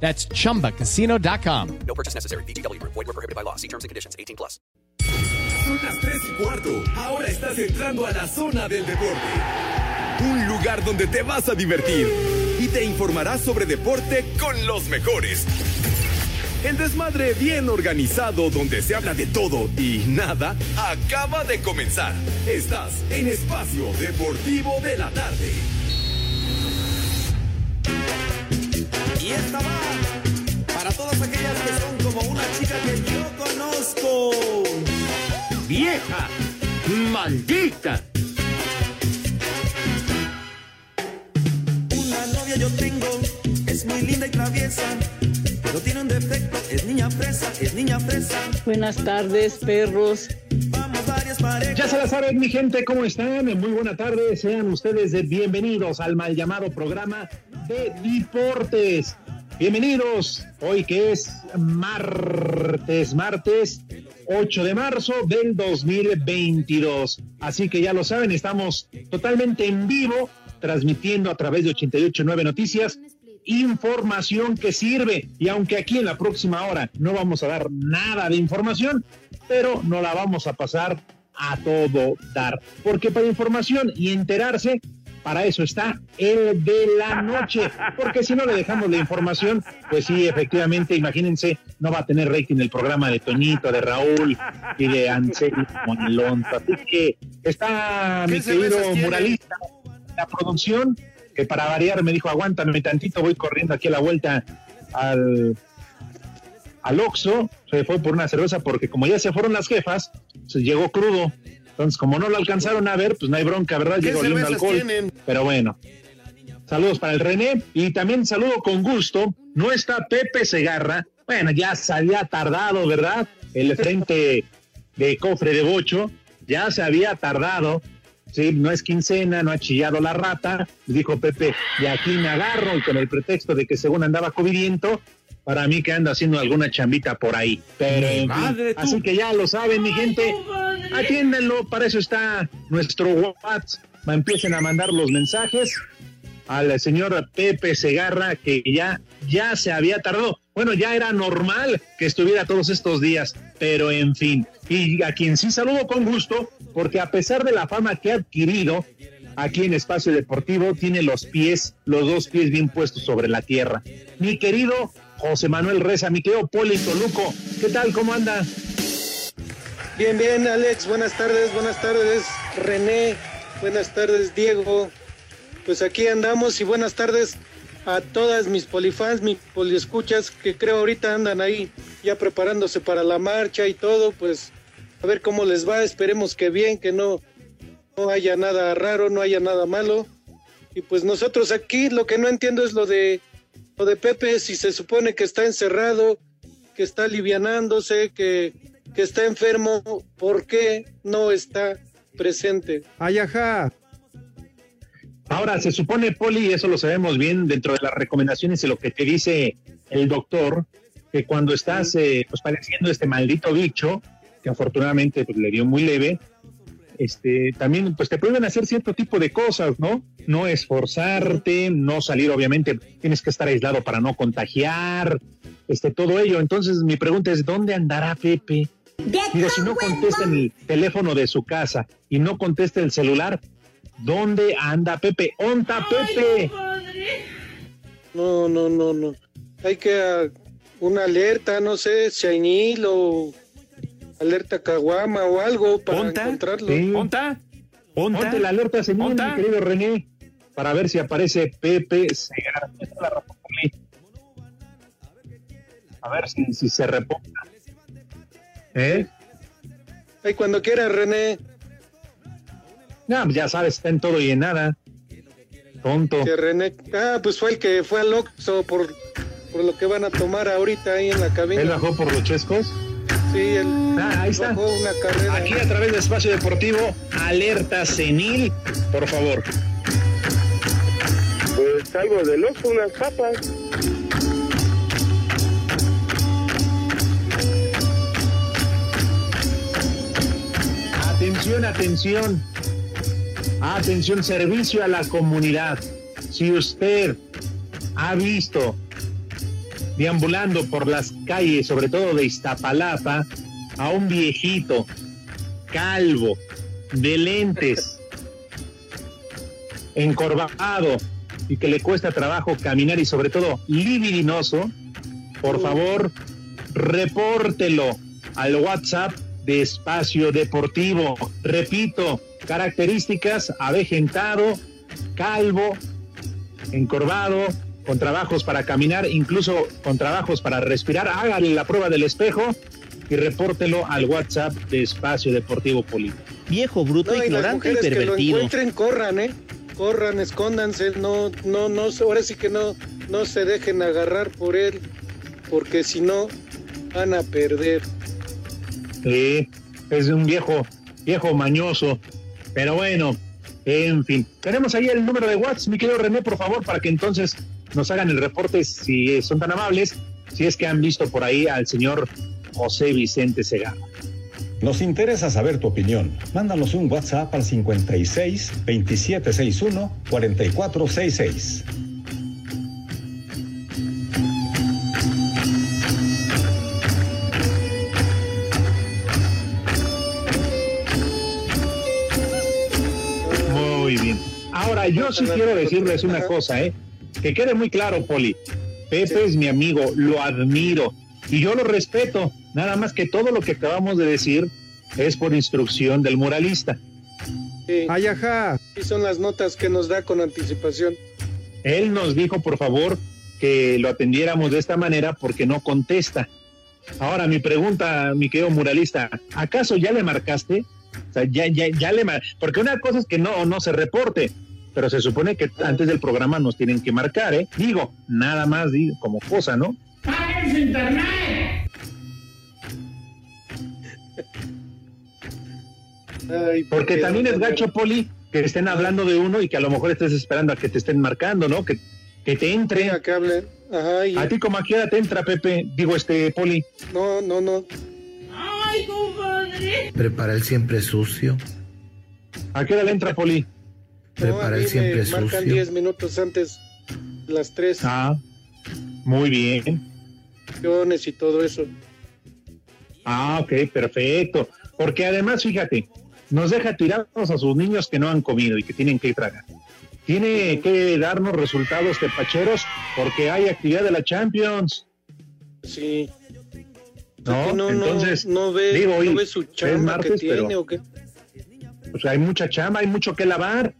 That's chumbacasino.com. No purchase necessary. BGW. Void were prohibited by law. See terms and conditions. 18 plus. Son las 3 y cuarto. Ahora estás entrando a la zona del deporte. Un lugar donde te vas a divertir y te informarás sobre deporte con los mejores. El desmadre bien organizado donde se habla de todo y nada acaba de comenzar. Estás en Espacio Deportivo de la Tarde. Y esta va para todas aquellas que son como una chica que yo conozco. ¡Vieja! ¡Maldita! Una novia yo tengo, es muy linda y traviesa. Pero tiene un defecto, es niña fresa, es niña fresa. Buenas tardes, perros. Vamos varias parejas. Ya se la saben, mi gente, ¿cómo están? Muy buena tarde. Sean ustedes de bienvenidos al mal llamado programa de deportes. Bienvenidos, hoy que es martes, martes 8 de marzo del 2022. Así que ya lo saben, estamos totalmente en vivo, transmitiendo a través de 889 Noticias información que sirve. Y aunque aquí en la próxima hora no vamos a dar nada de información, pero no la vamos a pasar a todo dar. Porque para información y enterarse, para eso está el de la noche. Porque si no le dejamos la información, pues sí, efectivamente, imagínense, no va a tener rating el programa de Toñito, de Raúl y de Anselmo Monelonto. Así que está mi querido muralista, la producción, que para variar me dijo, aguántame tantito, voy corriendo aquí a la vuelta al, al Oxxo, se fue por una cerveza porque como ya se fueron las jefas, se llegó crudo. Entonces, como no lo alcanzaron a ver, pues no hay bronca, ¿verdad? ¿Qué Llegó cervezas alcohol. tienen? Pero bueno. Saludos para el René y también saludo con gusto. No está Pepe Segarra. Bueno, ya se había tardado, ¿verdad? El frente de cofre de bocho. Ya se había tardado. Sí, no es quincena, no ha chillado la rata. Dijo Pepe, de aquí me agarro y con el pretexto de que según andaba covidiento, para mí que anda haciendo alguna chambita por ahí. Pero en fin, madre, tú. así que ya lo saben, mi gente. Atiéndenlo, para eso está nuestro WhatsApp. Empiecen a mandar los mensajes al señor Pepe Segarra, que ya, ya se había tardado. Bueno, ya era normal que estuviera todos estos días, pero en fin. Y a quien sí saludo con gusto, porque a pesar de la fama que ha adquirido aquí en Espacio Deportivo, tiene los pies, los dos pies bien puestos sobre la tierra. Mi querido José Manuel Reza, mi querido Polito Luco, ¿qué tal? ¿Cómo anda? Bien, bien, Alex, buenas tardes, buenas tardes, René, buenas tardes, Diego. Pues aquí andamos y buenas tardes a todas mis polifans, mis poliescuchas que creo ahorita andan ahí ya preparándose para la marcha y todo, pues a ver cómo les va, esperemos que bien, que no, no haya nada raro, no haya nada malo. Y pues nosotros aquí lo que no entiendo es lo de lo de Pepe, si se supone que está encerrado, que está alivianándose, que, que está enfermo, ¿por qué no está presente? Ay, ajá. Ahora, se supone, Poli, y eso lo sabemos bien dentro de las recomendaciones y lo que te dice el doctor, que cuando estás eh, pues padeciendo este maldito bicho, que afortunadamente pues, le dio muy leve, este, también pues te pueden hacer cierto tipo de cosas, ¿no? No esforzarte, no salir, obviamente, tienes que estar aislado para no contagiar, este, todo ello. Entonces, mi pregunta es, ¿dónde andará Pepe? Digo, si no contesta en el teléfono de su casa y no contesta el celular, ¿dónde anda Pepe? ¿Onta Pepe? No, no, no, no. Hay que ah, una alerta, no sé, Shainil o alerta Caguama o algo para ¿Onta? encontrarlo. Sí. ¿Onta? ¿Onta? Ponte la alerta, señor, ¿Onta? mi querido René, para ver si aparece Pepe mí. A ver si, si se reponga. ¿Eh? Ay, cuando quiera, René, No, ya sabes, está en todo y en nada. Tonto. que René. Ah, pues fue el que fue al Oxxo por, por lo que van a tomar ahorita ahí en la cabina. Él bajó por los chescos. Sí, él Ah, ahí está. bajó una carrera. Aquí a través de Espacio Deportivo, alerta senil, por favor. Pues algo de loco, unas papas. Atención, atención. Atención, servicio a la comunidad. Si usted ha visto deambulando por las calles, sobre todo de Iztapalapa, a un viejito calvo, de lentes, encorvado y que le cuesta trabajo caminar y sobre todo libidinoso, por favor, repórtelo al WhatsApp de Espacio Deportivo. Repito, características, avejentado, calvo, encorvado, con trabajos para caminar, incluso con trabajos para respirar. Hágale la prueba del espejo y repórtelo al WhatsApp de Espacio Deportivo Poli. Viejo, bruto, No, y las ignorante y que lo pervertido. encuentren, corran, ¿eh? Corran, escóndanse, no, no, no, ahora sí que no, no se dejen agarrar por él, porque si no, van a perder. Sí, es un viejo, viejo mañoso. Pero bueno, en fin. Tenemos ahí el número de WhatsApp, mi querido René, por favor, para que entonces nos hagan el reporte, si son tan amables, si es que han visto por ahí al señor José Vicente Segarra. Nos interesa saber tu opinión. Mándanos un WhatsApp al 56 2761 4466. Muy bien. Ahora, yo sí quiero decirles una cosa, ¿eh? Que quede muy claro, Poli. Pepe es mi amigo, lo admiro y yo lo respeto. Nada más que todo lo que acabamos de decir es por instrucción del muralista. Sí, Ay, ajá. sí son las notas que nos da con anticipación. Él nos dijo, por favor, que lo atendiéramos de esta manera porque no contesta. Ahora, mi pregunta, mi querido muralista, ¿acaso ya le marcaste? O sea, ya, ya, ya le mar... Porque una cosa es que no, no se reporte, pero se supone que antes del programa nos tienen que marcar, ¿eh? Digo, nada más digo, como cosa, ¿no? Ay, Porque Pepe, también es gacho, Poli, que estén hablando de uno y que a lo mejor estés esperando a que te estén marcando, ¿no? Que, que te entre. Mira, que hablen. Ajá, y- A ti como a qué hora te entra, Pepe, digo, este, Poli. no, no, no. Prepara el siempre sucio. ¿A qué hora le entra, Poli? No a Prepara el siempre me marcan sucio. 10 minutos antes las 3 Ah, muy bien. y todo eso. Ah, ok, perfecto. Porque además, fíjate, nos deja tirados a sus niños que no han comido y que tienen que tragar. Tiene que darnos resultados tepacheros porque hay actividad de la Champions, Sí. ¿no? No, Entonces, no, no ve, digo, no hoy ve su es chamba martes, que tiene pero o qué. pues, hay mucha chamba, hay mucho que lavar.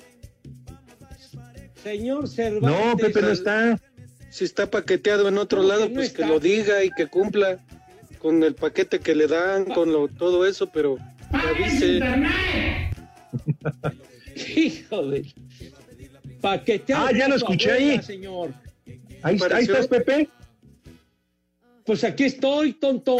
Señor Cervantes. No, Pepe no está. Si está paqueteado en otro lado, no pues está. que lo diga y que cumpla con el paquete que le dan, con lo, todo eso, pero avise. Hijo de... Paqueteado. Ah, ya lo escuché abuela, ahí. señor. Ahí, estás, Pepe. Pues aquí estoy, tonto.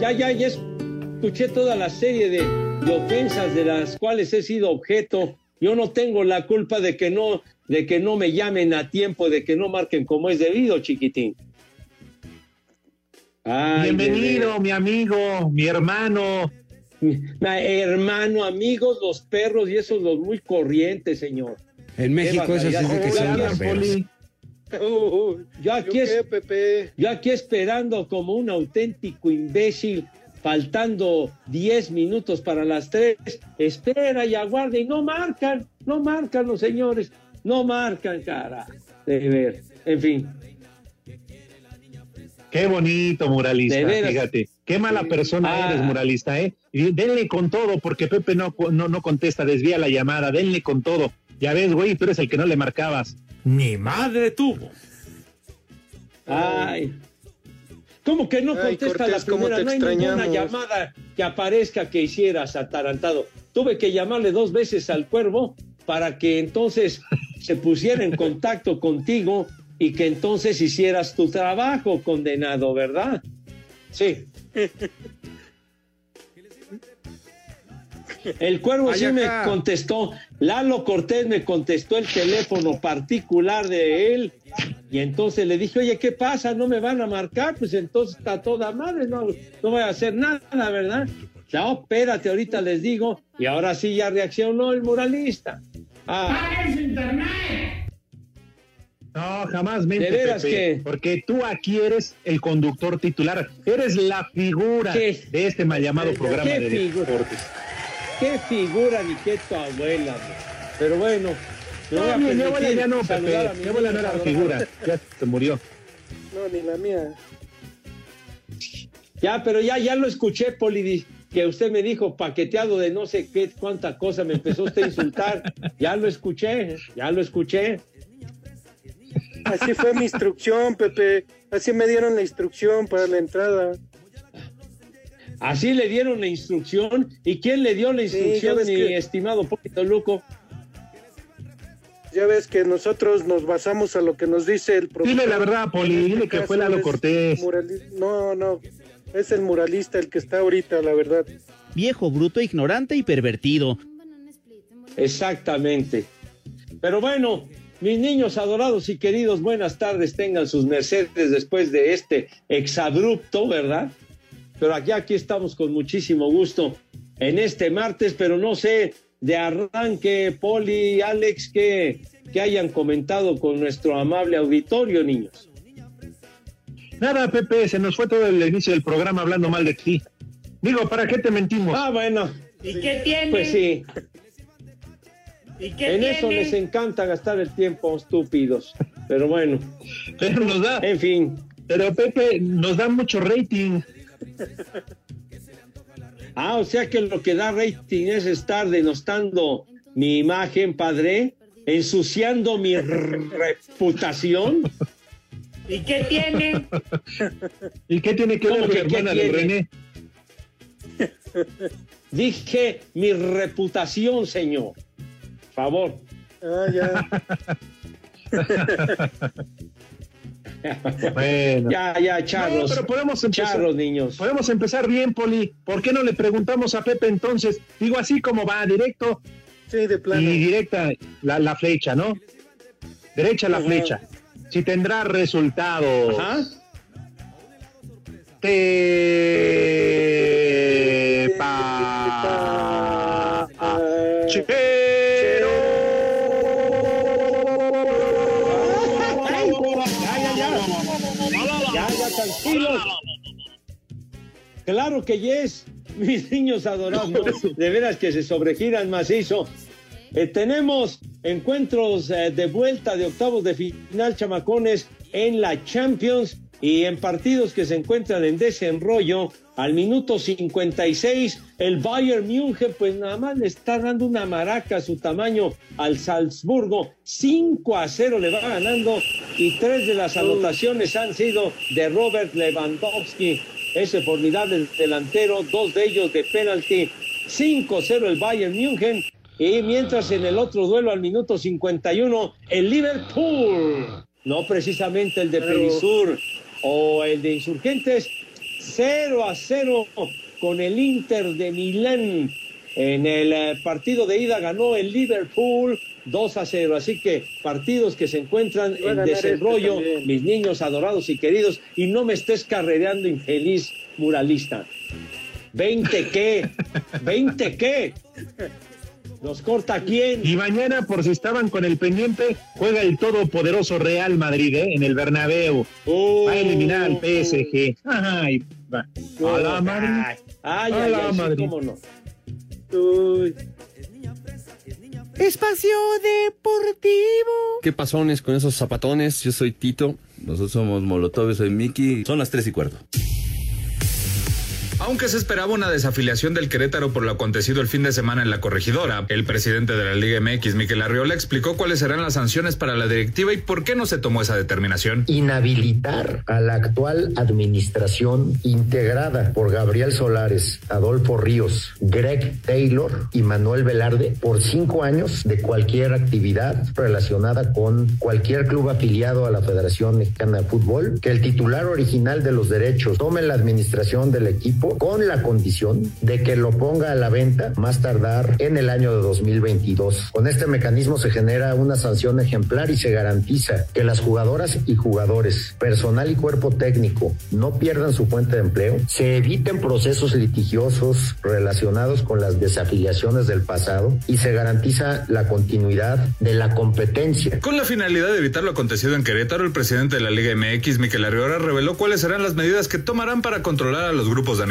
Ya, ya, ya escuché toda la serie de, de ofensas de las cuales he sido objeto. Yo no tengo la culpa de que no, de que no me llamen a tiempo, de que no marquen como es debido, chiquitín. Ay, Bienvenido, mi amigo, mi hermano. Hermano, amigos, los perros y esos los muy corrientes, señor. En México eso sí barbaridad. es de que ¿Cómo son barberos. Poli. Uy, Yo aquí, ¿yo es- qué, Pepe? yo aquí esperando como un auténtico imbécil, faltando 10 minutos para las 3, espera y aguarda y no marcan, no marcan los señores, no marcan, cara. De ver, en fin. Qué bonito muralista, fíjate. Qué mala persona Ah. eres, muralista, ¿eh? Denle con todo, porque Pepe no, no, no contesta, desvía la llamada, denle con todo. Ya ves, güey, tú eres el que no le marcabas. Mi madre tuvo. Ay. ¿Cómo que no Ay, contesta Cortés, la ¿cómo primera? No hay ninguna llamada que aparezca que hicieras atarantado. Tuve que llamarle dos veces al cuervo para que entonces se pusiera en contacto contigo y que entonces hicieras tu trabajo, condenado, ¿verdad? Sí. El cuervo Ay, sí me contestó. Lalo Cortés me contestó el teléfono particular de él. Y entonces le dije, oye, ¿qué pasa? ¿No me van a marcar? Pues entonces está toda madre, no, no voy a hacer nada, ¿verdad? No, espérate, ahorita les digo. Y ahora sí ya reaccionó el muralista. Ah, No, jamás mente, ¿De veras Pepe, que? porque tú aquí eres el conductor titular, eres la figura ¿Qué? de este mal llamado programa ¿Qué de figura? deportes. qué figura ni qué tu abuela. Pero bueno, me voy a No, mi, abuela ya no, Pepe, mi mi abuela no era figura, ya se murió. No, ni la mía. Ya, pero ya, ya lo escuché, Poli, que usted me dijo paqueteado de no sé qué, cuánta cosa, me empezó usted a insultar. Ya lo escuché, ya lo escuché. Así fue mi instrucción, Pepe. Así me dieron la instrucción para la entrada. Así le dieron la instrucción. ¿Y quién le dio la instrucción, mi que- estimado Polito Luco? Ya ves que nosotros nos basamos a lo que nos dice el profesor. Dile la verdad, Poli, este dile que fue Lalo Cortés. No, no. Es el muralista el que está ahorita, la verdad. Viejo, bruto, ignorante y pervertido. Exactamente. Pero bueno, mis niños adorados y queridos, buenas tardes, tengan sus mercedes después de este exabrupto, ¿verdad? Pero aquí, aquí estamos con muchísimo gusto en este martes, pero no sé de arranque, Poli, Alex, que, que hayan comentado con nuestro amable auditorio, niños. Nada, Pepe, se nos fue todo el inicio del programa hablando mal de ti. Digo, ¿para qué te mentimos? Ah, bueno, ¿Y qué tiene? pues sí, ¿Y qué en tiene? eso les encanta gastar el tiempo, estúpidos. Pero bueno, Pero nos da, en fin. pero Pepe, nos da mucho rating. Ah, o sea que lo que da rating es estar denostando mi imagen, padre, ensuciando mi reputación. ¿Y qué tiene? ¿Y qué tiene que ¿Cómo ver la que qué hermana de? René? Dije mi reputación, señor. Favor. Ah, ya. Bueno. Ya, ya, No, charros. pero podemos empezar, charros, niños. podemos empezar bien, Poli. ¿Por qué no le preguntamos a Pepe entonces? Digo, así como va, directo Sí, de plano. y directa la, la flecha, ¿no? Derecha la Ajá. flecha. Si tendrá resultados. Ajá. Ah, Chero. Claro que yes, mis niños adorados. de veras que se sobregiran macizo. Eh, tenemos encuentros eh, de vuelta de octavos de final, chamacones, en la Champions y en partidos que se encuentran en desenrollo. Al minuto 56, el Bayern München, pues nada más le está dando una maraca a su tamaño al Salzburgo. 5 a 0 le va ganando y tres de las anotaciones han sido de Robert Lewandowski, ese formidable delantero, dos de ellos de penalti. 5-0 el Bayern München. Y mientras en el otro duelo al minuto 51, el Liverpool, no precisamente el de Perisur o el de Insurgentes, 0 a 0 con el Inter de Milán. En el eh, partido de ida ganó el Liverpool 2 a 0. Así que partidos que se encuentran en este desarrollo, mis niños adorados y queridos, y no me estés carrereando infeliz muralista. ¿20 qué? ¿20 qué? ¿Nos corta quién? Y mañana, por si estaban con el pendiente, juega el todopoderoso Real Madrid ¿eh? en el Bernabéu. Va a eliminar al PSG. Ay, va. A la Madrid. Ay, A ay, la ay, sí, Madrid. cómo no. Uy. Espacio Deportivo. ¿Qué pasones con esos zapatones? Yo soy Tito. Nosotros somos Molotov, yo soy Miki. Son las tres y cuarto. Aunque se esperaba una desafiliación del Querétaro por lo acontecido el fin de semana en la corregidora, el presidente de la Liga MX, Miquel Arriola, explicó cuáles serán las sanciones para la directiva y por qué no se tomó esa determinación. Inhabilitar a la actual administración integrada por Gabriel Solares, Adolfo Ríos, Greg Taylor y Manuel Velarde por cinco años de cualquier actividad relacionada con cualquier club afiliado a la Federación Mexicana de Fútbol, que el titular original de los derechos tome la administración del equipo con la condición de que lo ponga a la venta más tardar en el año de 2022. Con este mecanismo se genera una sanción ejemplar y se garantiza que las jugadoras y jugadores, personal y cuerpo técnico no pierdan su fuente de empleo, se eviten procesos litigiosos relacionados con las desafiliaciones del pasado y se garantiza la continuidad de la competencia. Con la finalidad de evitar lo acontecido en Querétaro, el presidente de la Liga MX, Miquel Arriola, reveló cuáles serán las medidas que tomarán para controlar a los grupos de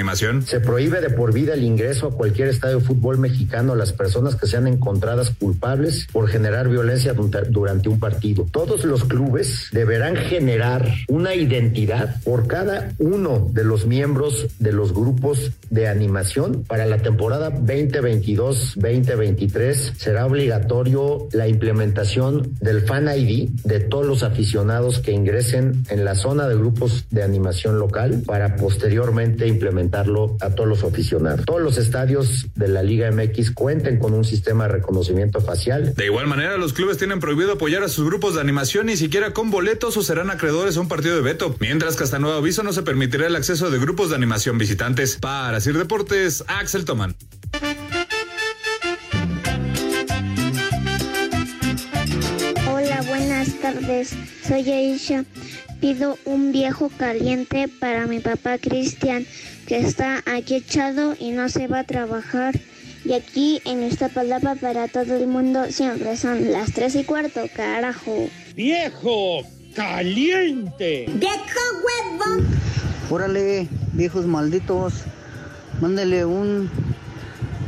Se prohíbe de por vida el ingreso a cualquier estadio de fútbol mexicano a las personas que sean encontradas culpables por generar violencia durante un partido. Todos los clubes deberán generar una identidad por cada uno de los miembros de los grupos de animación. Para la temporada 2022-2023 será obligatorio la implementación del Fan ID de todos los aficionados que ingresen en la zona de grupos de animación local para posteriormente a todos los aficionados. Todos los estadios de la Liga MX cuenten con un sistema de reconocimiento facial. De igual manera, los clubes tienen prohibido apoyar a sus grupos de animación ni siquiera con boletos o serán acreedores a un partido de veto, mientras que hasta nuevo aviso no se permitirá el acceso de grupos de animación visitantes. Para Sir Deportes, Axel Toman. Hola, buenas tardes. Soy Aisha. Pido un viejo caliente para mi papá Cristian, que está aquí echado y no se va a trabajar. Y aquí en esta palabra para todo el mundo siempre son las tres y cuarto, carajo. ¡Viejo caliente! ¡Viejo huevo! Órale, viejos malditos. Mándele un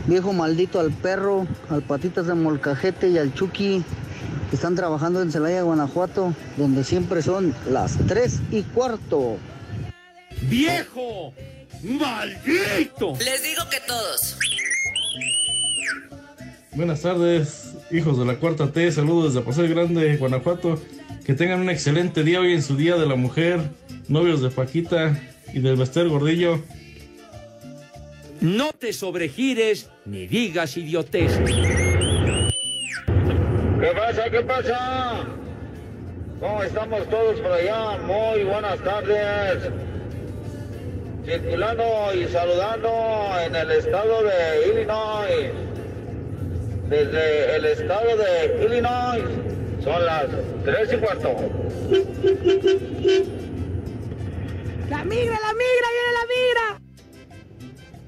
viejo maldito al perro, al patitas de molcajete y al chucky que están trabajando en Celaya, Guanajuato, donde siempre son las tres y cuarto. ¡Viejo! ¡Maldito! Les digo que todos. Buenas tardes, hijos de la cuarta T, saludos desde Paseo Grande, Guanajuato. Que tengan un excelente día hoy en su Día de la Mujer, novios de Paquita y del Bester Gordillo. No te sobregires ni digas idioteces. ¿Qué pasa? ¿Qué pasa? ¿Cómo estamos todos por allá? Muy buenas tardes. Circulando y saludando en el estado de Illinois. Desde el estado de Illinois son las tres y cuarto. ¡La migra, la migra, viene la migra!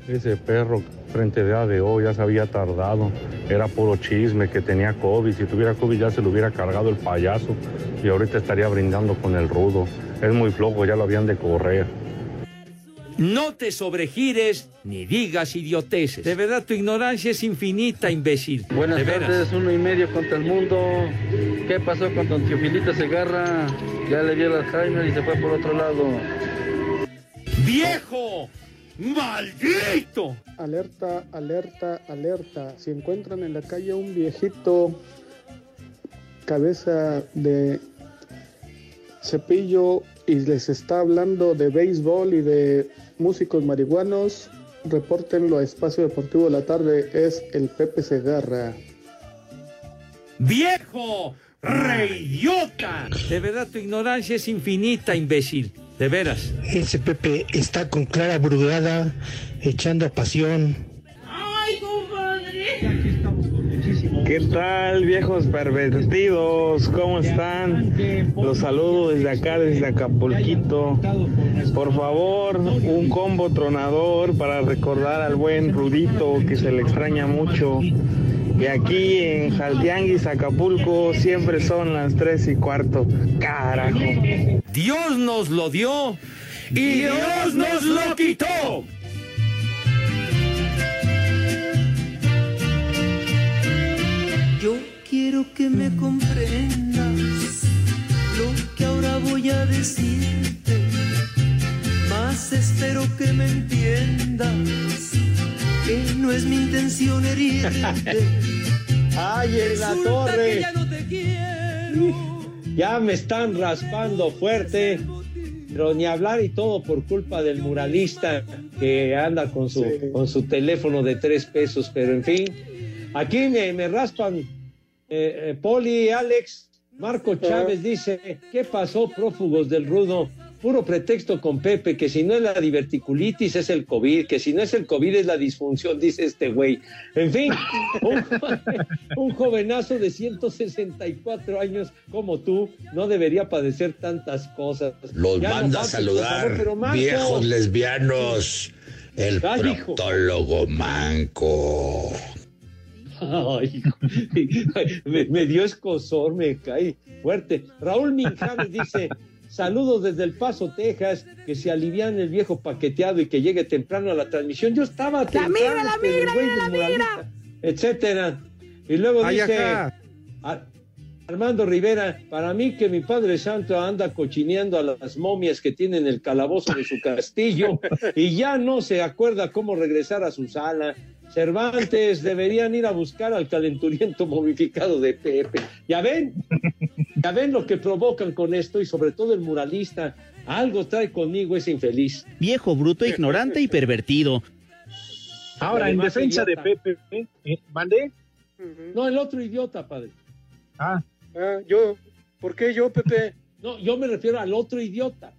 Ese perro frente de ADO ya se había tardado. Era puro chisme que tenía COVID. Si tuviera COVID ya se lo hubiera cargado el payaso y ahorita estaría brindando con el rudo. Es muy flojo, ya lo habían de correr. No te sobregires ni digas idioteces. De verdad, tu ignorancia es infinita, imbécil. Buenas De veras. tardes, uno y medio contra el mundo. ¿Qué pasó con don Teofilito Segarra? Ya le dio el Alzheimer y se fue por otro lado. ¡Viejo! ¡Maldito! Alerta, alerta, alerta. Si encuentran en la calle un viejito cabeza de cepillo y les está hablando de béisbol y de músicos marihuanos, repórtenlo a Espacio Deportivo de la Tarde. Es el Pepe Segarra. ¡Viejo! ¡Reidiota! De verdad, tu ignorancia es infinita, imbécil. De veras. Ese Pepe está con Clara Brugada echando pasión. ¿Qué tal, viejos pervertidos? ¿Cómo están? Los saludo desde acá, desde Acapulquito. Por favor, un combo tronador para recordar al buen Rudito que se le extraña mucho. Y aquí en Jaltianguis, Acapulco, siempre son las tres y cuarto. Carajo. Dios nos lo dio y Dios nos lo quitó. Yo quiero que me comprendas lo que ahora voy a decirte, más espero que me entiendas que no es mi intención herirte. ¡Ay, en la Resulta torre! que ya no te quiero. Ya me están raspando fuerte, pero ni hablar y todo por culpa del muralista que anda con su, con su teléfono de tres pesos, pero en fin, aquí me, me raspan eh, eh, Poli, Alex, Marco Chávez dice, ¿qué pasó prófugos del rudo? Puro pretexto con Pepe, que si no es la diverticulitis es el COVID, que si no es el COVID es la disfunción, dice este güey. En fin, un, un jovenazo de 164 años como tú no debería padecer tantas cosas. Los Ya no manda a saludar, favor, pero Marco, viejos lesbianos. El hijo. proctólogo manco. Ay, me, me dio escosor, me caí fuerte. Raúl Minjares dice: Saludos desde El Paso, Texas, que se alivian el viejo paqueteado y que llegue temprano a la transmisión. Yo estaba la migra, güey viene la moralista, etcétera. Y luego Ay, dice Armando Rivera, para mí que mi Padre Santo anda cochineando a las momias que tienen el calabozo de su castillo y ya no se acuerda cómo regresar a su sala. Cervantes deberían ir a buscar al calenturiento momificado de Pepe. Ya ven, ya ven lo que provocan con esto y sobre todo el muralista. Algo trae conmigo ese infeliz. Viejo, bruto, ignorante y pervertido. Ahora, en defensa de. Pepe, ¿eh? ¿Eh? ¿Mandé? No, el otro idiota, padre. Ah. Ah, yo, ¿por qué yo, Pepe? No, yo me refiero al otro idiota.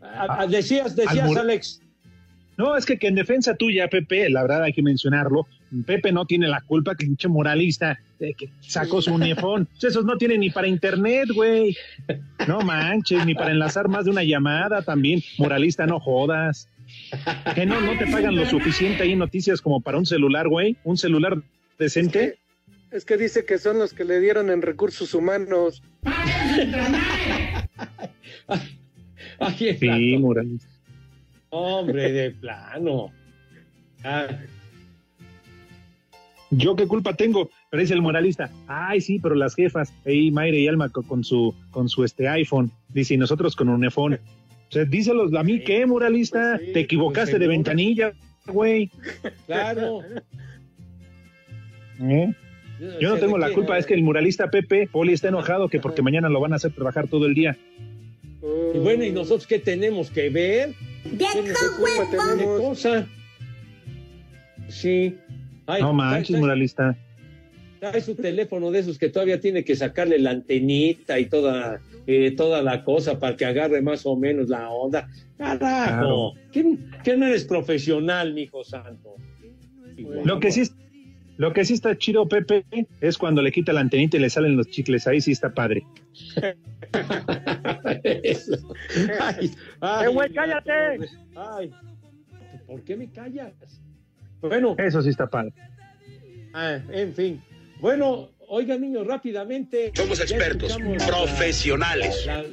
Ah, decías, decías, mur- Alex. No, es que, que en defensa tuya, Pepe, la verdad hay que mencionarlo, Pepe no tiene la culpa que pinche moralista eh, que sacó su unifón. Esos no tienen ni para internet, güey. No manches, ni para enlazar más de una llamada también. Moralista, no jodas. Que no, no te pagan lo suficiente ahí noticias como para un celular, güey. Un celular decente. es que dice que son los que le dieron en recursos humanos. Ay, Sí, moralista. Hombre, de plano. Ah, ¿Yo qué culpa tengo? Pero dice el moralista, ay, sí, pero las jefas, ahí Mayra y Alma co- con su, con su este iPhone, dice, y nosotros con un iPhone. O sea, díselos a mí, ¿qué, moralista? Pues sí, Te equivocaste pues de ventanilla, güey. claro. ¿Eh? Yo no tengo la culpa, es que el muralista Pepe, Poli está enojado que porque mañana lo van a hacer trabajar todo el día. Y bueno, ¿y nosotros qué tenemos que ver? ¿Qué culpa tenemos? cosa? Sí. Ay, No manches, trae- moralista. Trae su teléfono de esos que todavía tiene que sacarle la antenita y toda, eh, toda la cosa para que agarre más o menos la onda. Carajo, ¿qué, qué no eres profesional, mijo santo? Lo que sí es- lo que sí está chido, Pepe, es cuando le quita la antenita y le salen los chicles. Ahí sí está padre. Ay, ay, ¡Eh, güey, la cállate! Ay, ¿por qué me callas? Bueno, Eso sí está padre. ah, en fin. Bueno, oigan, niños, rápidamente. Somos ya expertos, profesionales. la-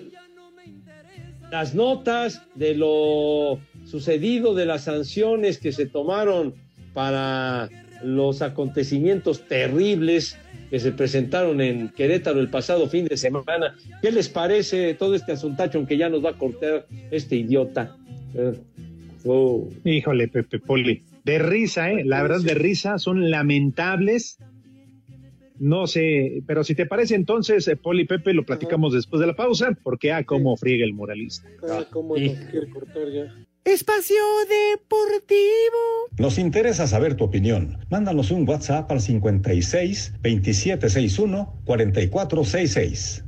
las notas de lo sucedido, de las sanciones que se tomaron para los acontecimientos terribles que se presentaron en Querétaro el pasado fin de semana. ¿Qué les parece todo este asuntacho aunque ya nos va a cortar este idiota? Eh, oh. Híjole, Pepe Poli. De risa, ¿eh? La verdad, de risa, son lamentables. No sé, pero si te parece entonces, eh, Poli Pepe, lo platicamos después de la pausa, porque ah, cómo friega el moralista. Ah, ¿Cómo nos quiere cortar ya? Espacio Deportivo. Nos interesa saber tu opinión. Mándanos un WhatsApp al 56 2761 4466.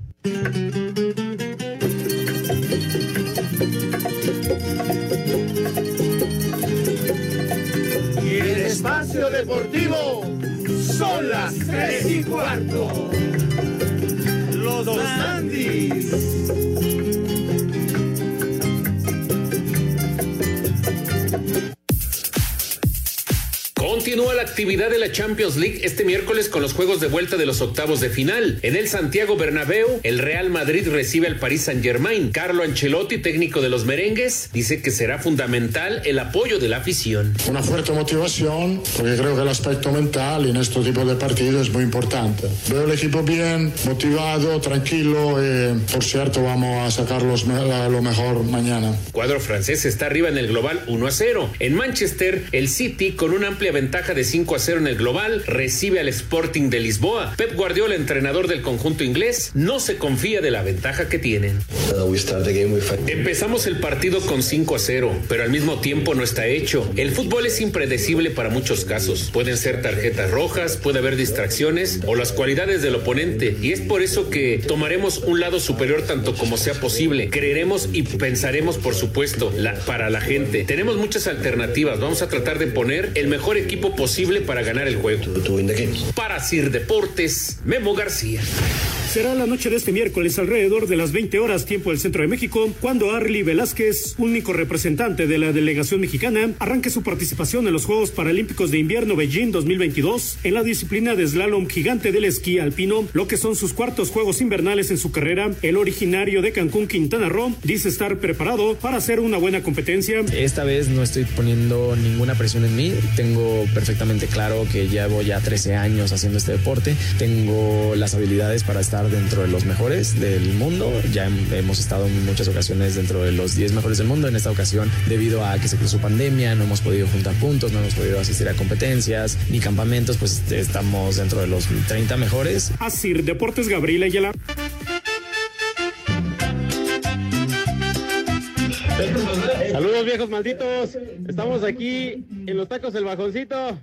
Y el espacio deportivo son las tres y cuarto. Los Andis. Continúa la actividad de la Champions League este miércoles con los juegos de vuelta de los octavos de final. En el Santiago Bernabéu, el Real Madrid recibe al Paris Saint-Germain. Carlo Ancelotti, técnico de los merengues, dice que será fundamental el apoyo de la afición. Una fuerte motivación, porque creo que el aspecto mental en este tipo de partidos es muy importante. Veo el equipo bien, motivado, tranquilo y, por cierto, vamos a sacar los, lo mejor mañana. Cuadro francés está arriba en el global 1 a 0. En Manchester, el City, con una amplia ventaja de 5 a 0 en el global, recibe al Sporting de Lisboa. Pep Guardiola, entrenador del conjunto inglés, no se confía de la ventaja que tienen. Empezamos el partido con 5 a 0, pero al mismo tiempo no está hecho. El fútbol es impredecible para muchos casos. Pueden ser tarjetas rojas, puede haber distracciones o las cualidades del oponente. Y es por eso que tomaremos un lado superior tanto como sea posible. Creeremos y pensaremos, por supuesto, la, para la gente. Tenemos muchas alternativas. Vamos a tratar de poner el mejor equipo posible para ganar el juego. Para Sir Deportes, Memo García. Será la noche de este miércoles alrededor de las 20 horas tiempo del centro de México cuando Arly Velázquez, único representante de la delegación mexicana, arranque su participación en los Juegos Paralímpicos de Invierno Beijing 2022 en la disciplina de slalom gigante del esquí alpino, lo que son sus cuartos Juegos invernales en su carrera. El originario de Cancún, Quintana Roo, dice estar preparado para hacer una buena competencia. Esta vez no estoy poniendo ninguna presión en mí. Tengo perfectamente claro que llevo ya 13 años haciendo este deporte. Tengo las habilidades para estar dentro de los mejores del mundo. Ya hemos estado en muchas ocasiones dentro de los 10 mejores del mundo. En esta ocasión, debido a que se cruzó pandemia, no hemos podido juntar puntos, no hemos podido asistir a competencias ni campamentos, pues estamos dentro de los 30 mejores. Así, Deportes Gabriela Ayala. Saludos viejos malditos. Estamos aquí en los tacos del bajoncito.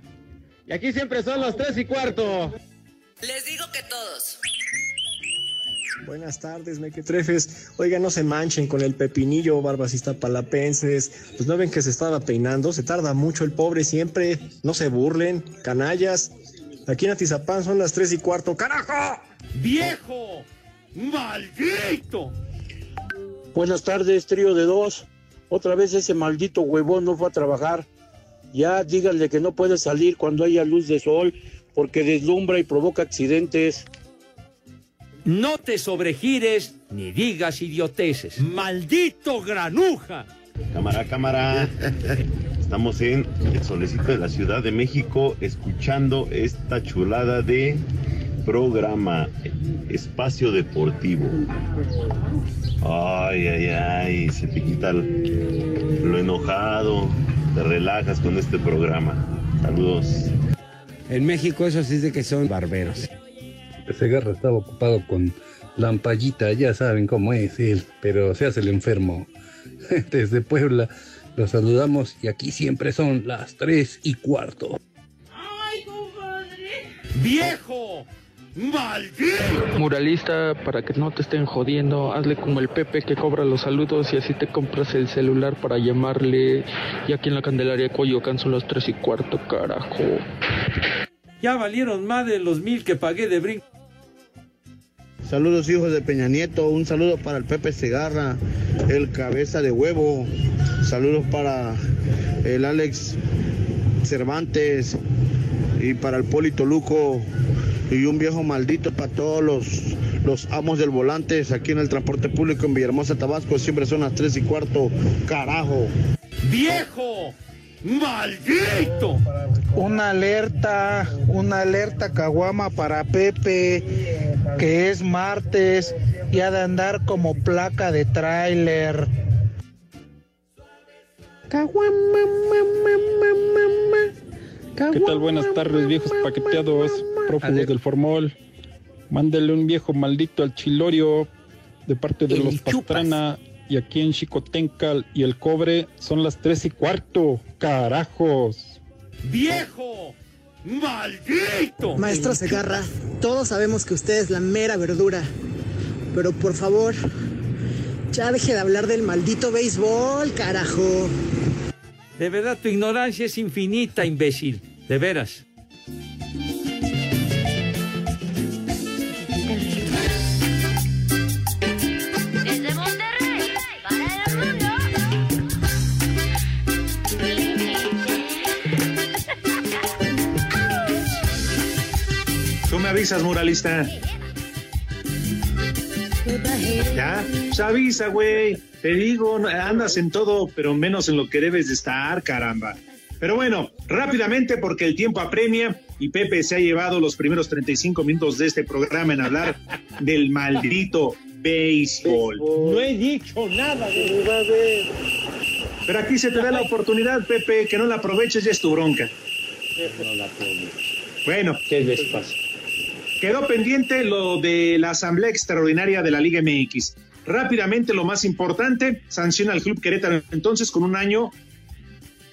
Y aquí siempre son los tres y cuarto. Les digo que todos. Buenas tardes, mequetrefes. Oiga, no se manchen con el pepinillo, barbasista palapenses. Pues no ven que se estaba peinando, se tarda mucho el pobre siempre. No se burlen, canallas. Aquí en Atizapán son las tres y cuarto. ¡Carajo! ¡Viejo! ¡Maldito! Buenas tardes, trío de dos. Otra vez ese maldito huevón no fue a trabajar. Ya díganle que no puede salir cuando haya luz de sol porque deslumbra y provoca accidentes. No te sobregires ni digas idioteces. ¡Maldito granuja! Cámara, cámara. Estamos en el solecito de la Ciudad de México escuchando esta chulada de programa Espacio Deportivo. Ay, ay, ay, se te quita lo enojado, te relajas con este programa. Saludos. En México eso sí de que son barberos. Ese garra estaba ocupado con Lampallita, ya saben cómo es él, pero se hace el enfermo. Desde Puebla los saludamos y aquí siempre son las tres y cuarto. ¡Ay, compadre! ¡Viejo! ¡Maldito! Muralista, para que no te estén jodiendo, hazle como el Pepe que cobra los saludos y así te compras el celular para llamarle. Y aquí en la Candelaria Coyoacán son las tres y cuarto, carajo. Ya valieron más de los mil que pagué de brinco. Saludos hijos de Peña Nieto, un saludo para el Pepe Segarra, el cabeza de huevo, saludos para el Alex Cervantes y para el Polito Luco y un viejo maldito para todos los, los amos del volante aquí en el transporte público en Villahermosa, Tabasco, siempre son las tres y cuarto, carajo. ¡Viejo! ¡Maldito! Una alerta, una alerta caguama para Pepe, que es martes y ha de andar como placa de tráiler. ¿Qué tal? Buenas tardes, viejos paqueteados, prófugos del formol. Mándale un viejo maldito al chilorio de parte de los Pastrana y aquí en Chicotencal y el cobre son las tres y cuarto. ¡Carajos! ¡Viejo! ¡Maldito! Maestro Segarra, todos sabemos que usted es la mera verdura. Pero por favor, ya deje de hablar del maldito béisbol, carajo. De verdad, tu ignorancia es infinita, imbécil. De veras. Avisas, muralista? Ya, pues avisa, güey. Te digo, andas en todo, pero menos en lo que debes de estar, caramba. Pero bueno, rápidamente, porque el tiempo apremia y Pepe se ha llevado los primeros 35 minutos de este programa en hablar del maldito béisbol. No he dicho nada de Pero aquí se te da la oportunidad, Pepe, que no la aproveches, ya es tu bronca. No la Bueno. ¿Qué les pasa? Quedó pendiente lo de la Asamblea Extraordinaria de la Liga MX. Rápidamente, lo más importante, sanciona al Club Querétaro entonces con un año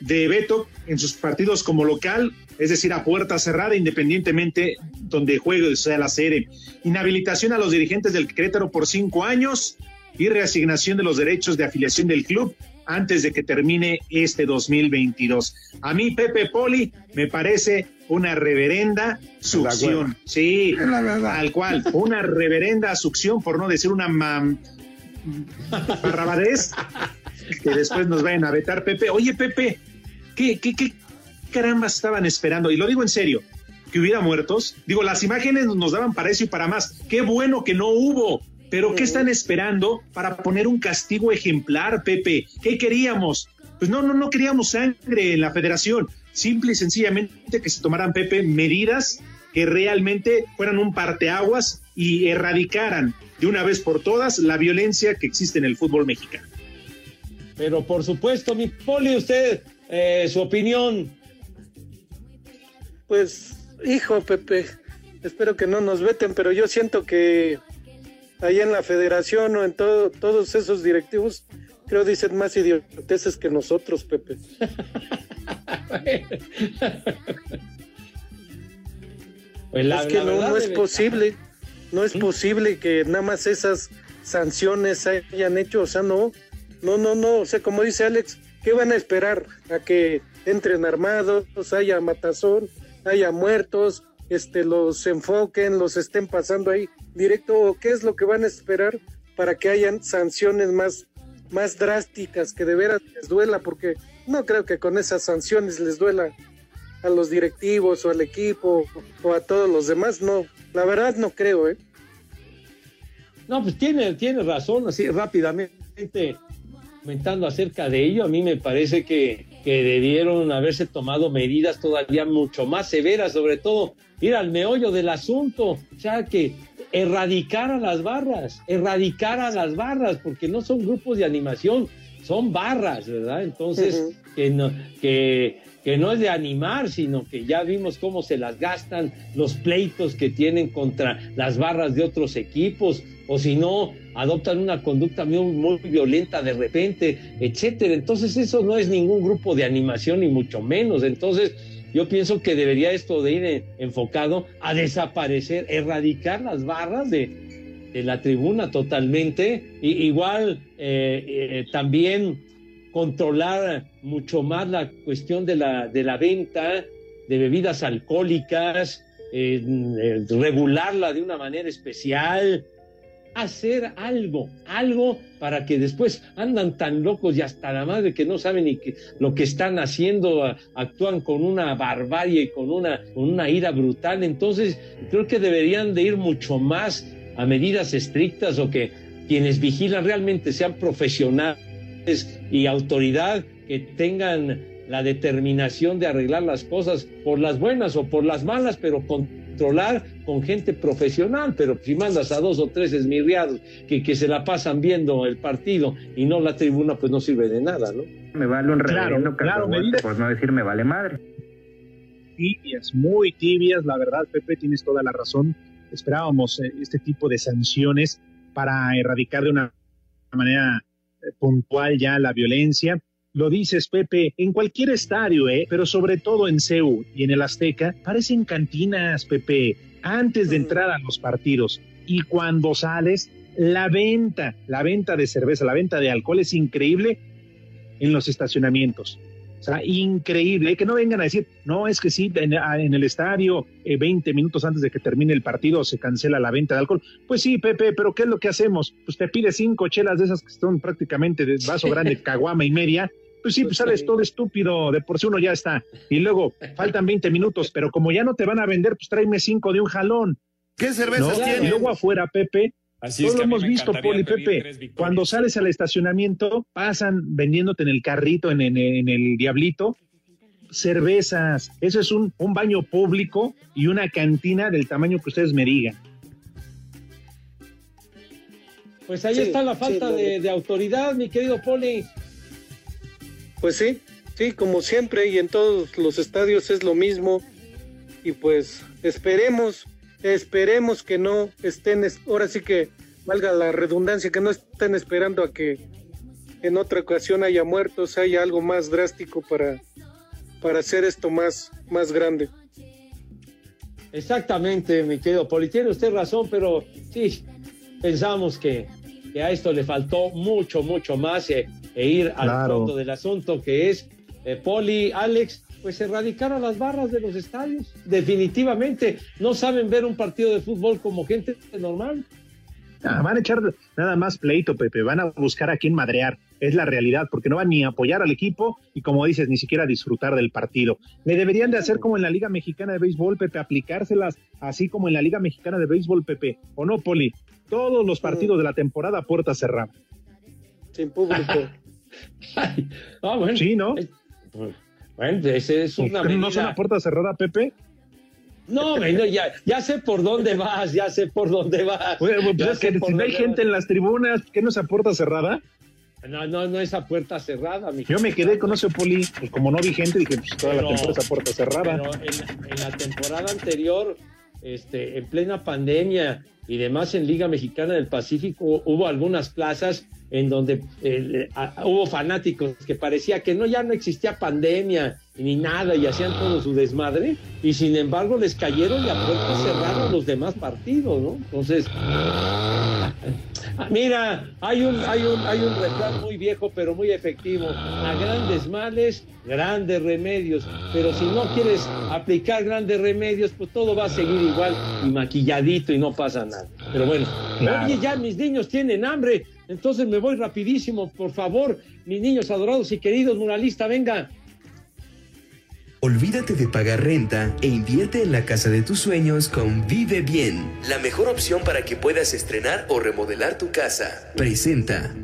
de veto en sus partidos como local, es decir, a puerta cerrada, independientemente donde juegue sea la sede. Inhabilitación a los dirigentes del Querétaro por cinco años y reasignación de los derechos de afiliación del club antes de que termine este 2022. A mí, Pepe Poli, me parece una reverenda succión. Sí, tal cual, una reverenda succión, por no decir una mam... barrabadez, que después nos vayan a vetar, Pepe. Oye, Pepe, ¿qué, qué, qué caramba estaban esperando? Y lo digo en serio, que hubiera muertos. Digo, las imágenes nos daban para eso y para más. Qué bueno que no hubo. Pero ¿qué están esperando para poner un castigo ejemplar, Pepe? ¿Qué queríamos? Pues no, no, no queríamos sangre en la federación. Simple y sencillamente que se tomaran, Pepe, medidas que realmente fueran un parteaguas y erradicaran de una vez por todas la violencia que existe en el fútbol mexicano. Pero por supuesto, mi poli, usted, eh, su opinión. Pues, hijo, Pepe, espero que no nos veten, pero yo siento que ahí en la federación o en todo, todos esos directivos, creo dicen más idioteces que nosotros, Pepe. Pues es que no, no es posible, no es posible que nada más esas sanciones hayan hecho, o sea, no, no, no, no, o sea, como dice Alex, ¿qué van a esperar? A que entren armados, haya matazón, haya muertos, este, los enfoquen, los estén pasando ahí directo, ¿qué es lo que van a esperar para que hayan sanciones más, más drásticas, que de veras les duela? Porque no creo que con esas sanciones les duela a los directivos o al equipo o a todos los demás, no, la verdad no creo, ¿eh? No, pues tiene, tiene razón, así rápidamente comentando acerca de ello, a mí me parece que, que debieron haberse tomado medidas todavía mucho más severas, sobre todo ir al meollo del asunto, o sea, que erradicar a las barras, erradicar a las barras, porque no son grupos de animación, son barras, ¿verdad? Entonces, que, no, que, que no es de animar, sino que ya vimos cómo se las gastan, los pleitos que tienen contra las barras de otros equipos, o si no, adoptan una conducta muy, muy violenta de repente, etcétera. Entonces, eso no es ningún grupo de animación, ni mucho menos. Entonces, yo pienso que debería esto de ir enfocado a desaparecer, erradicar las barras de, la tribuna totalmente, y, igual eh, eh, también controlar mucho más la cuestión de la, de la venta de bebidas alcohólicas, eh, regularla de una manera especial, hacer algo, algo para que después andan tan locos y hasta la madre que no saben ni que, lo que están haciendo, actúan con una barbarie y con una, con una ira brutal. Entonces, creo que deberían de ir mucho más a medidas estrictas o que quienes vigilan realmente sean profesionales y autoridad que tengan la determinación de arreglar las cosas por las buenas o por las malas, pero con controlar con gente profesional, pero si mandas a dos o tres esmirriados que, que se la pasan viendo el partido y no la tribuna, pues no sirve de nada, ¿no? Me vale un reverendo claro, por no decir me vale madre. Tibias, muy tibias, la verdad, Pepe, tienes toda la razón. Esperábamos eh, este tipo de sanciones para erradicar de una manera eh, puntual ya la violencia lo dices, Pepe, en cualquier estadio, ¿eh? pero sobre todo en CEU y en el Azteca, parecen cantinas, Pepe, antes de entrar a los partidos. Y cuando sales, la venta, la venta de cerveza, la venta de alcohol es increíble en los estacionamientos. O sea, increíble. Que no vengan a decir, no, es que sí, en, el estadio, 20 eh, minutos antes de que termine el partido, se cancela la venta de alcohol. Pues sí, Pepe, pero ¿qué es lo que hacemos? Pues te pide cinco chelas de esas que son prácticamente de vaso grande, caguama y media, pues sí, pues sales todo estúpido, de por sí uno ya está. Y luego faltan 20 minutos, pero como ya no te van a vender, pues tráeme cinco de un jalón. ¿Qué cervezas tienen? Y luego afuera, Pepe, Así Todo lo hemos visto, Poli Pepe. Cuando sales al estacionamiento, pasan vendiéndote en el carrito, en, el diablito, cervezas. Eso es un, un, baño público y una cantina del tamaño que ustedes me digan. Pues ahí está la falta de, autoridad, mi querido Poli. Pues sí, sí, como siempre y en todos los estadios es lo mismo. Y pues esperemos Esperemos que no estén, ahora sí que valga la redundancia, que no estén esperando a que en otra ocasión haya muertos, haya algo más drástico para, para hacer esto más, más grande. Exactamente, mi querido Poli, tiene usted razón, pero sí, pensamos que, a esto le faltó mucho, mucho más eh, e ir al fondo del asunto que es, eh, Poli, Alex, pues erradicaron las barras de los estadios. Definitivamente no saben ver un partido de fútbol como gente normal. Ah, van a echar nada más pleito, Pepe. Van a buscar a quién madrear. Es la realidad, porque no van ni a apoyar al equipo y, como dices, ni siquiera a disfrutar del partido. Le deberían de hacer como en la Liga Mexicana de Béisbol, Pepe, aplicárselas así como en la Liga Mexicana de Béisbol, Pepe. ¿O no, Poli? Todos los partidos de la temporada puerta cerrada. Sin público. ah, bueno. Sí, ¿no? Bueno, ese es una ¿No es una puerta cerrada, Pepe? No, ya, ya sé por dónde vas, ya sé por dónde vas. pues es que si no hay gente en las tribunas, ¿qué no es a puerta cerrada? No, no, no es a puerta cerrada. Mi Yo me quedé con ese poli, pues como no vi gente, dije, pues toda la temporada es a puerta cerrada. Pero en, en, la temporada anterior, este, en plena pandemia y demás en Liga Mexicana del Pacífico, hubo algunas plazas en donde eh, hubo fanáticos que parecía que no ya no existía pandemia ni nada y hacían todo su desmadre y sin embargo les cayeron y a puertas cerraron los demás partidos, ¿no? Entonces, mira, hay un hay un hay un refrán muy viejo pero muy efectivo, a grandes males, grandes remedios, pero si no quieres aplicar grandes remedios, pues todo va a seguir igual y maquilladito y no pasa nada. Pero bueno, oye, ya mis niños tienen hambre, entonces me voy rapidísimo, por favor, mis niños adorados y queridos, muralista, venga. Olvídate de pagar renta e invierte en la casa de tus sueños con Vive Bien, la mejor opción para que puedas estrenar o remodelar tu casa. Presenta.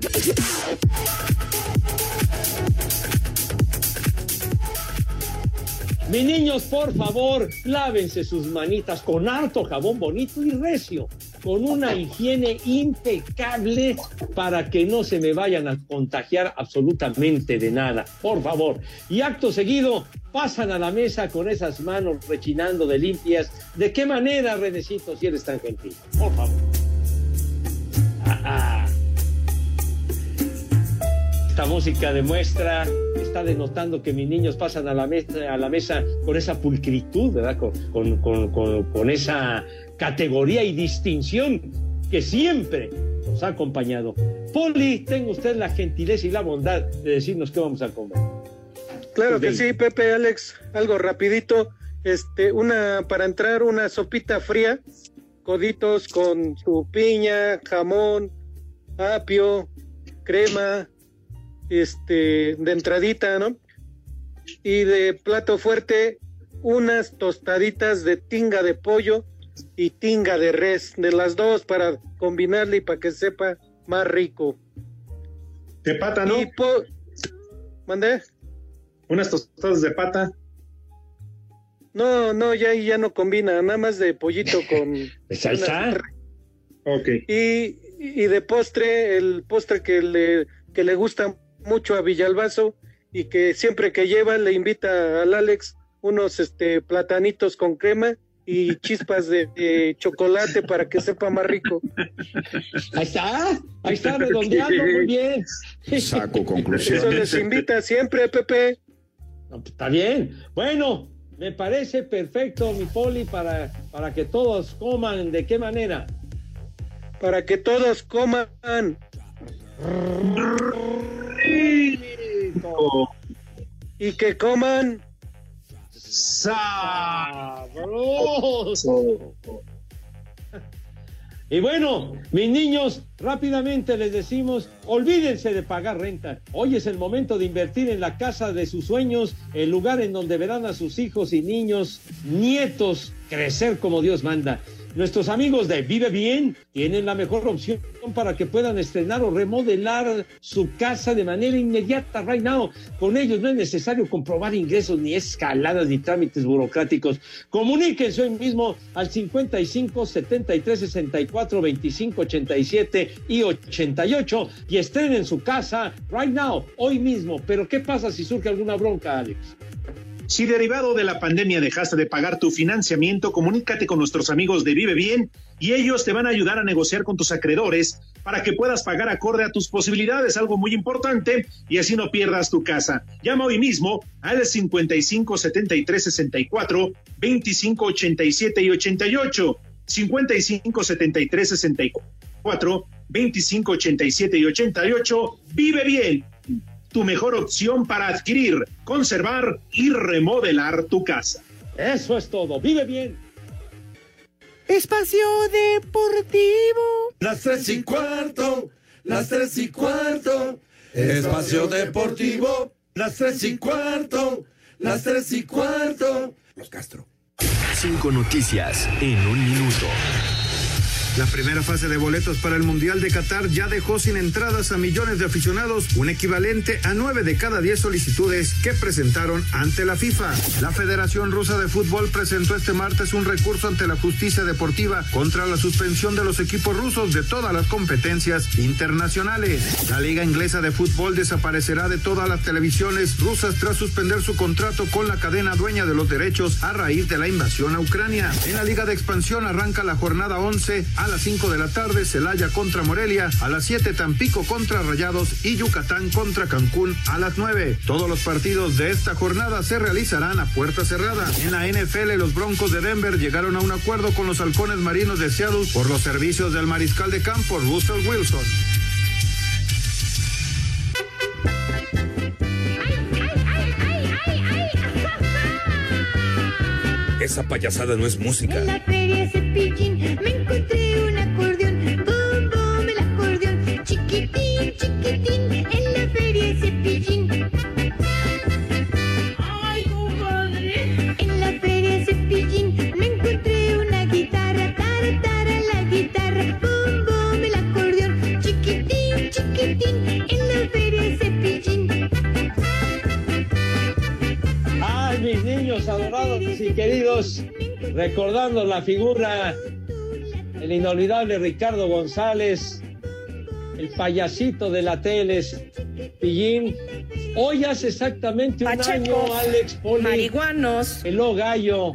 Mis niños, por favor, lávense sus manitas con harto jabón bonito y recio con una higiene impecable para que no se me vayan a contagiar absolutamente de nada, por favor. Y acto seguido, pasan a la mesa con esas manos rechinando de limpias. ¿De qué manera, Renecito, si eres tan gentil? Por favor. Esta música demuestra, está denotando que mis niños pasan a la mesa, a la mesa con esa pulcritud, ¿verdad? Con, con, con, con esa categoría y distinción que siempre nos ha acompañado. Poli, tenga usted la gentileza y la bondad de decirnos qué vamos a comer. Claro que sí, Pepe, Alex, algo rapidito, este, una para entrar una sopita fría, coditos con su piña, jamón, apio, crema, este, de entradita, ¿no? Y de plato fuerte, unas tostaditas de tinga de pollo y tinga de res, de las dos para combinarle y para que sepa más rico. De pata, ¿no? ¿Mandé? Unas tostadas de pata. No, no, ya ya no combina, nada más de pollito con. Pues está. Ok. Y, y de postre, el postre que le, que le gusta mucho a Villalbazo y que siempre que lleva le invita al Alex unos este platanitos con crema y chispas de, chocolate para que sepa más rico. Ahí está, ahí está redondeando muy bien. Saco conclusiones. Eso les invita siempre, Pepe. Pues, está bien. Bueno, me parece perfecto, mi poli, para, para que todos coman. ¿De qué manera? Para que todos coman. Y que coman sabroso. Y bueno, mis niños, rápidamente les decimos, olvídense de pagar renta. Hoy es el momento de invertir en la casa de sus sueños, el lugar en donde verán a sus hijos y niños, nietos, crecer como Dios manda. Nuestros amigos de Vive Bien tienen la mejor opción para que puedan estrenar o remodelar su casa de manera inmediata, right now. Con ellos no es necesario comprobar ingresos, ni escaladas, ni trámites burocráticos. Comuníquense hoy mismo al 55 73 64 25 87 y 88 y estrenen su casa right now, hoy mismo. Pero ¿qué pasa si surge alguna bronca, Alex? Si derivado de la pandemia dejaste de pagar tu financiamiento, comunícate con nuestros amigos de Vive Bien y ellos te van a ayudar a negociar con tus acreedores para que puedas pagar acorde a tus posibilidades, algo muy importante, y así no pierdas tu casa. Llama hoy mismo al 55 73 64 25 87 y 88. 55 73 64 25 87 y 88. Vive bien tu mejor opción para adquirir, conservar y remodelar tu casa. Eso es todo. Vive bien. Espacio Deportivo. Las tres y cuarto. Las tres y cuarto. Espacio Deportivo. Las tres y cuarto. Las tres y cuarto. Los Castro. Cinco noticias en un minuto. La primera fase de boletos para el Mundial de Qatar ya dejó sin entradas a millones de aficionados, un equivalente a nueve de cada diez solicitudes que presentaron ante la FIFA. La Federación Rusa de Fútbol presentó este martes un recurso ante la justicia deportiva contra la suspensión de los equipos rusos de todas las competencias internacionales. La Liga Inglesa de Fútbol desaparecerá de todas las televisiones rusas tras suspender su contrato con la cadena dueña de los derechos a raíz de la invasión a Ucrania. En la Liga de Expansión arranca la jornada 11 a a las 5 de la tarde Celaya contra Morelia, a las 7 Tampico contra Rayados y Yucatán contra Cancún a las 9. Todos los partidos de esta jornada se realizarán a puerta cerrada. En la NFL los Broncos de Denver llegaron a un acuerdo con los halcones marinos de Seattle por los servicios del mariscal de campo Russell Wilson. Esa payasada no es música. En la feria Cepillín Chiquitín. En la feria Cepillín. Ay, compadre. En la feria Cepillín me encontré una guitarra. Tara, tara, la guitarra. Bom, bom, el acordeón. Chiquitín, chiquitín. En la feria Cepillín. Ay, mis niños adorados y queridos, recordando la figura del inolvidable Ricardo González, el payasito de la tele, Pillín. Hoy hace exactamente un año, Alex Poli. marihuanos. Peló gallo.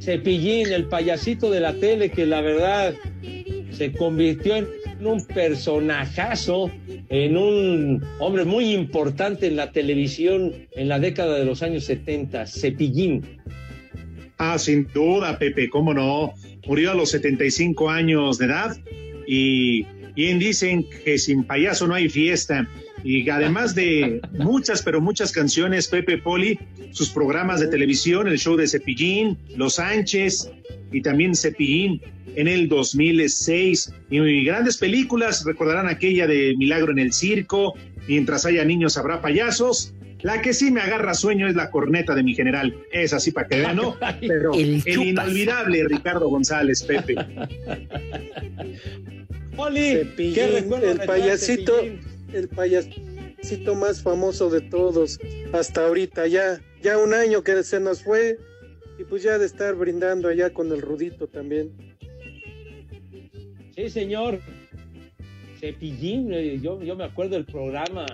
Cepillín, el payasito de la tele, que la verdad se convirtió en un personajazo, en un hombre muy importante en la televisión en la década de los años 70, Cepillín. Ah, sin duda, Pepe, cómo no. Murió a los 75 años de edad y bien dicen que sin payaso no hay fiesta. Y además de muchas, pero muchas canciones, Pepe Poli, sus programas de televisión, el show de Cepillín, Los Sánchez y también Cepillín en el 2006. Y grandes películas, recordarán aquella de Milagro en el Circo, Mientras haya niños habrá payasos. La que sí me agarra sueño es la corneta de mi general. Es así para que vean, ¿no? Pero el, inolvidable Ricardo González, Pepe. Oli, Cepillín, ¿qué el payasito, el payasito más famoso de todos hasta ahorita ya, ya un año que se nos fue y pues ya de estar brindando allá con el Rudito también. Sí, señor. Cepillín, eh, yo, yo me acuerdo del programa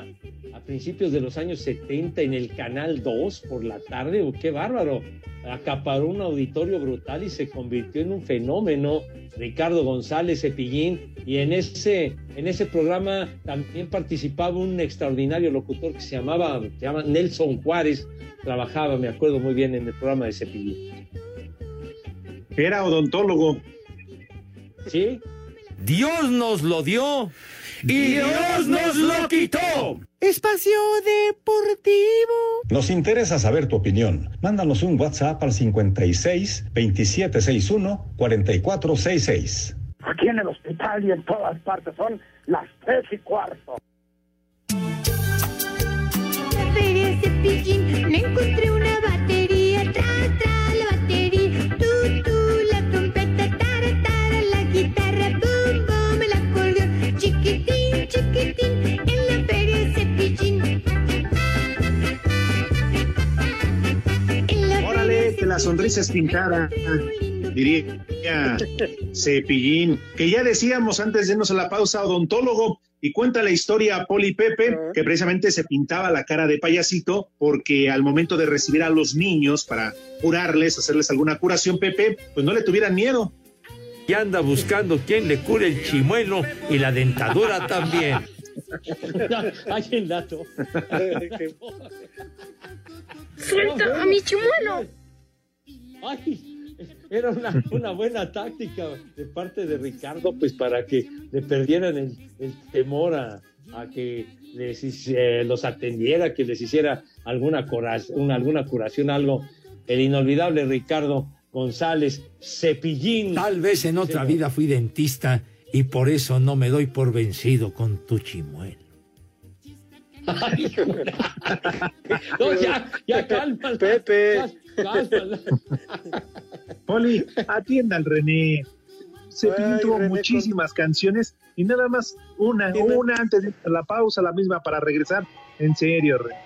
a principios de los años 70 en el Canal 2 por la tarde, oh, qué bárbaro. Acaparó un auditorio brutal y se convirtió en un fenómeno. Ricardo González Cepillín, y en ese, en ese programa también participaba un extraordinario locutor que se llamaba, se llama Nelson Juárez, trabajaba, me acuerdo muy bien, en el programa de Cepillín. Era odontólogo. ¿Sí? Dios nos lo dio Y Dios nos lo quitó. Espacio Deportivo. Nos interesa saber tu opinión. Mándanos un WhatsApp al 56 2761 4466. Aquí en el hospital y en todas partes son las tres y cuarto. la feria Cepillín me encontré una batería. chiquitín en la. Órale, que la sonrisa es pintada, diría Cepillín, que ya decíamos antes de irnos a la pausa, odontólogo, y cuenta la historia a Poli Pepe, que precisamente se pintaba la cara de payasito porque al momento de recibir a los niños para curarles, hacerles alguna curación, Pepe, pues no le tuvieran miedo, y anda buscando quien le cure el chimuelo y la dentadura también. Hay el dato. ¡Suelta a mi chimuelo! Ay, era una, una buena táctica de parte de Ricardo, pues para que le perdieran el, el temor a, a que les, hice- eh, los atendiera, que les hiciera alguna, cura- una, alguna curación, algo. El inolvidable Ricardo González Cepillín. Tal vez en otra Señor. vida fui dentista y por eso no me doy por vencido con tu chimuelo. Ay, no, ya, ya cálmala. Pepe. Cálmala. Poli, atienda al René. Cepillín Ay, tuvo René, muchísimas canciones y nada más una, una antes de la pausa, la misma para regresar. En serio, René.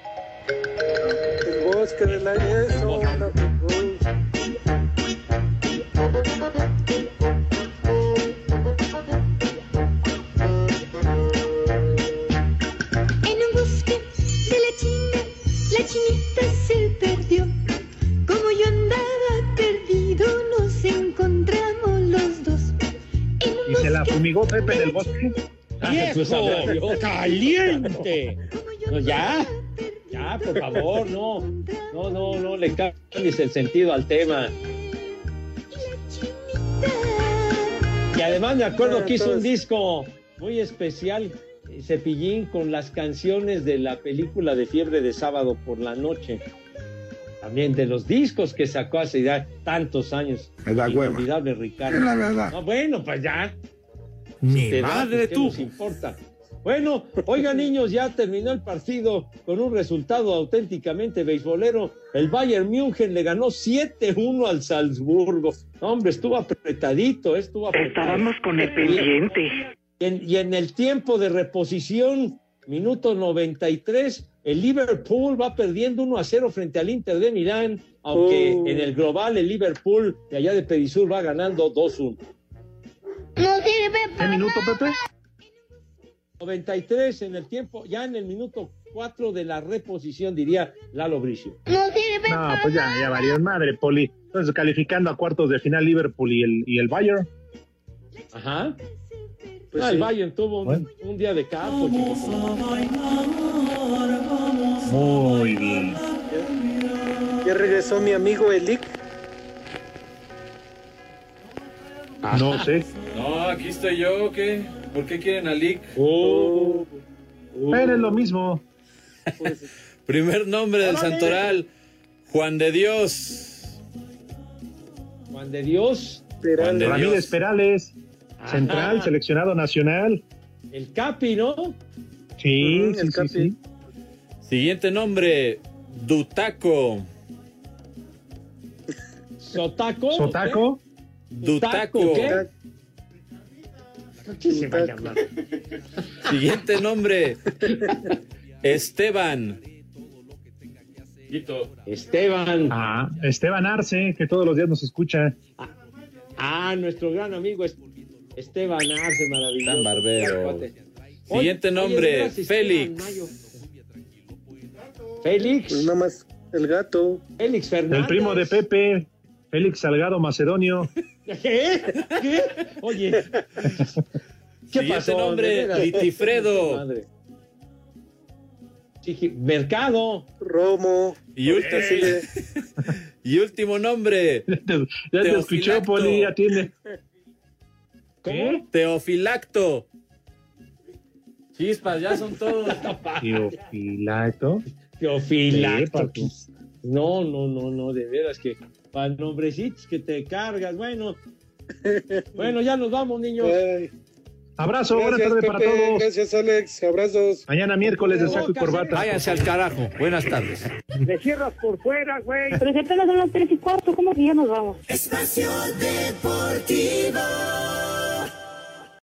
Pepe en el bosque. ¡Viejo! ¡Caliente! No, ya, ya, por favor, no. No, no, no le cambies el sentido al tema. Y además me acuerdo que hizo un disco muy especial, eh, Cepillín, con las canciones de la película de Fiebre de Sábado por la Noche. También de los discos que sacó hace ya tantos años. Me da hueva. Inolvidable Ricardo. Es la verdad. No, bueno, pues ya. Da, madre pues, ¿qué tú. nos importa? Bueno, oiga niños, ya terminó el partido con un resultado auténticamente beisbolero. El Bayern München le ganó 7-1 al Salzburgo. Hombre, estuvo apretadito, eh, estuvo apretado. Estábamos con el pendiente. Y en, y en el tiempo de reposición, minuto 93, el Liverpool va perdiendo 1 a 0 frente al Inter de Milán, aunque Oh. en el global el Liverpool de allá de Perisur va ganando 2-1. No sirve ¿Qué para minuto, Pepe? 93 en el tiempo, ya en el minuto 4 de la reposición, diría Lalo Bricio. No sirve No, pues ya, ya valió madre, Poli. Entonces, calificando a cuartos de final Liverpool y el, y el Bayern. Ajá. Pues Ah, el. Bayern tuvo un, Bueno. un día de campo, chicos. Muy bien. Ya regresó mi amigo Elic. No sé. No, aquí estoy yo, ¿qué? ¿Por qué quieren a Lick? Oh, Pero es lo mismo. Primer nombre del Santoral, Juan de Dios. Juan de Dios, Juan de Ramírez Dios. Perales, Ajá. central, seleccionado nacional. el Capi, ¿no? Sí, el sí, Capi. sí. Siguiente nombre, Dutaco. Sotaco. Sotaco, Dutaco. ¿qué? ¿Qué se va a llamar? Siguiente nombre, Esteban. Esteban. ah, Esteban Arce, que todos los días nos escucha. Ah, nuestro gran amigo es- Esteban Arce, maravilloso. Tan barbero. Siguiente Oye, nombre, Félix. Félix. Pues nada más el gato. Félix Fernández. El primo de Pepe, Félix Salgado Macedonio. ¿Qué? ¿Qué? Oye. ¿Qué Siguiente pasó? nombre, De veras. Litifredo. Sí, Mercado. Romo. Y último, y último nombre, Ya te, ya te escuchó, Teofilacto. Poli, atiende. ¿Qué? Teofilacto. Chispas, ya son todos. Teofilacto. Sí, papu. No, no, no, no, de veras que para nombrecitos que te cargas, bueno. Bueno, ya nos vamos, niños. Abrazo, buena Gracias, tarde para Pepe. todos. Gracias, Alex. Abrazos. Mañana miércoles de saco y corbata. Váyanse al carajo. Buenas tardes. Le cierras por fuera, güey. Pero si apenas son las tres y cuarto, ¿cómo que ya nos vamos? Espacio Deportivo.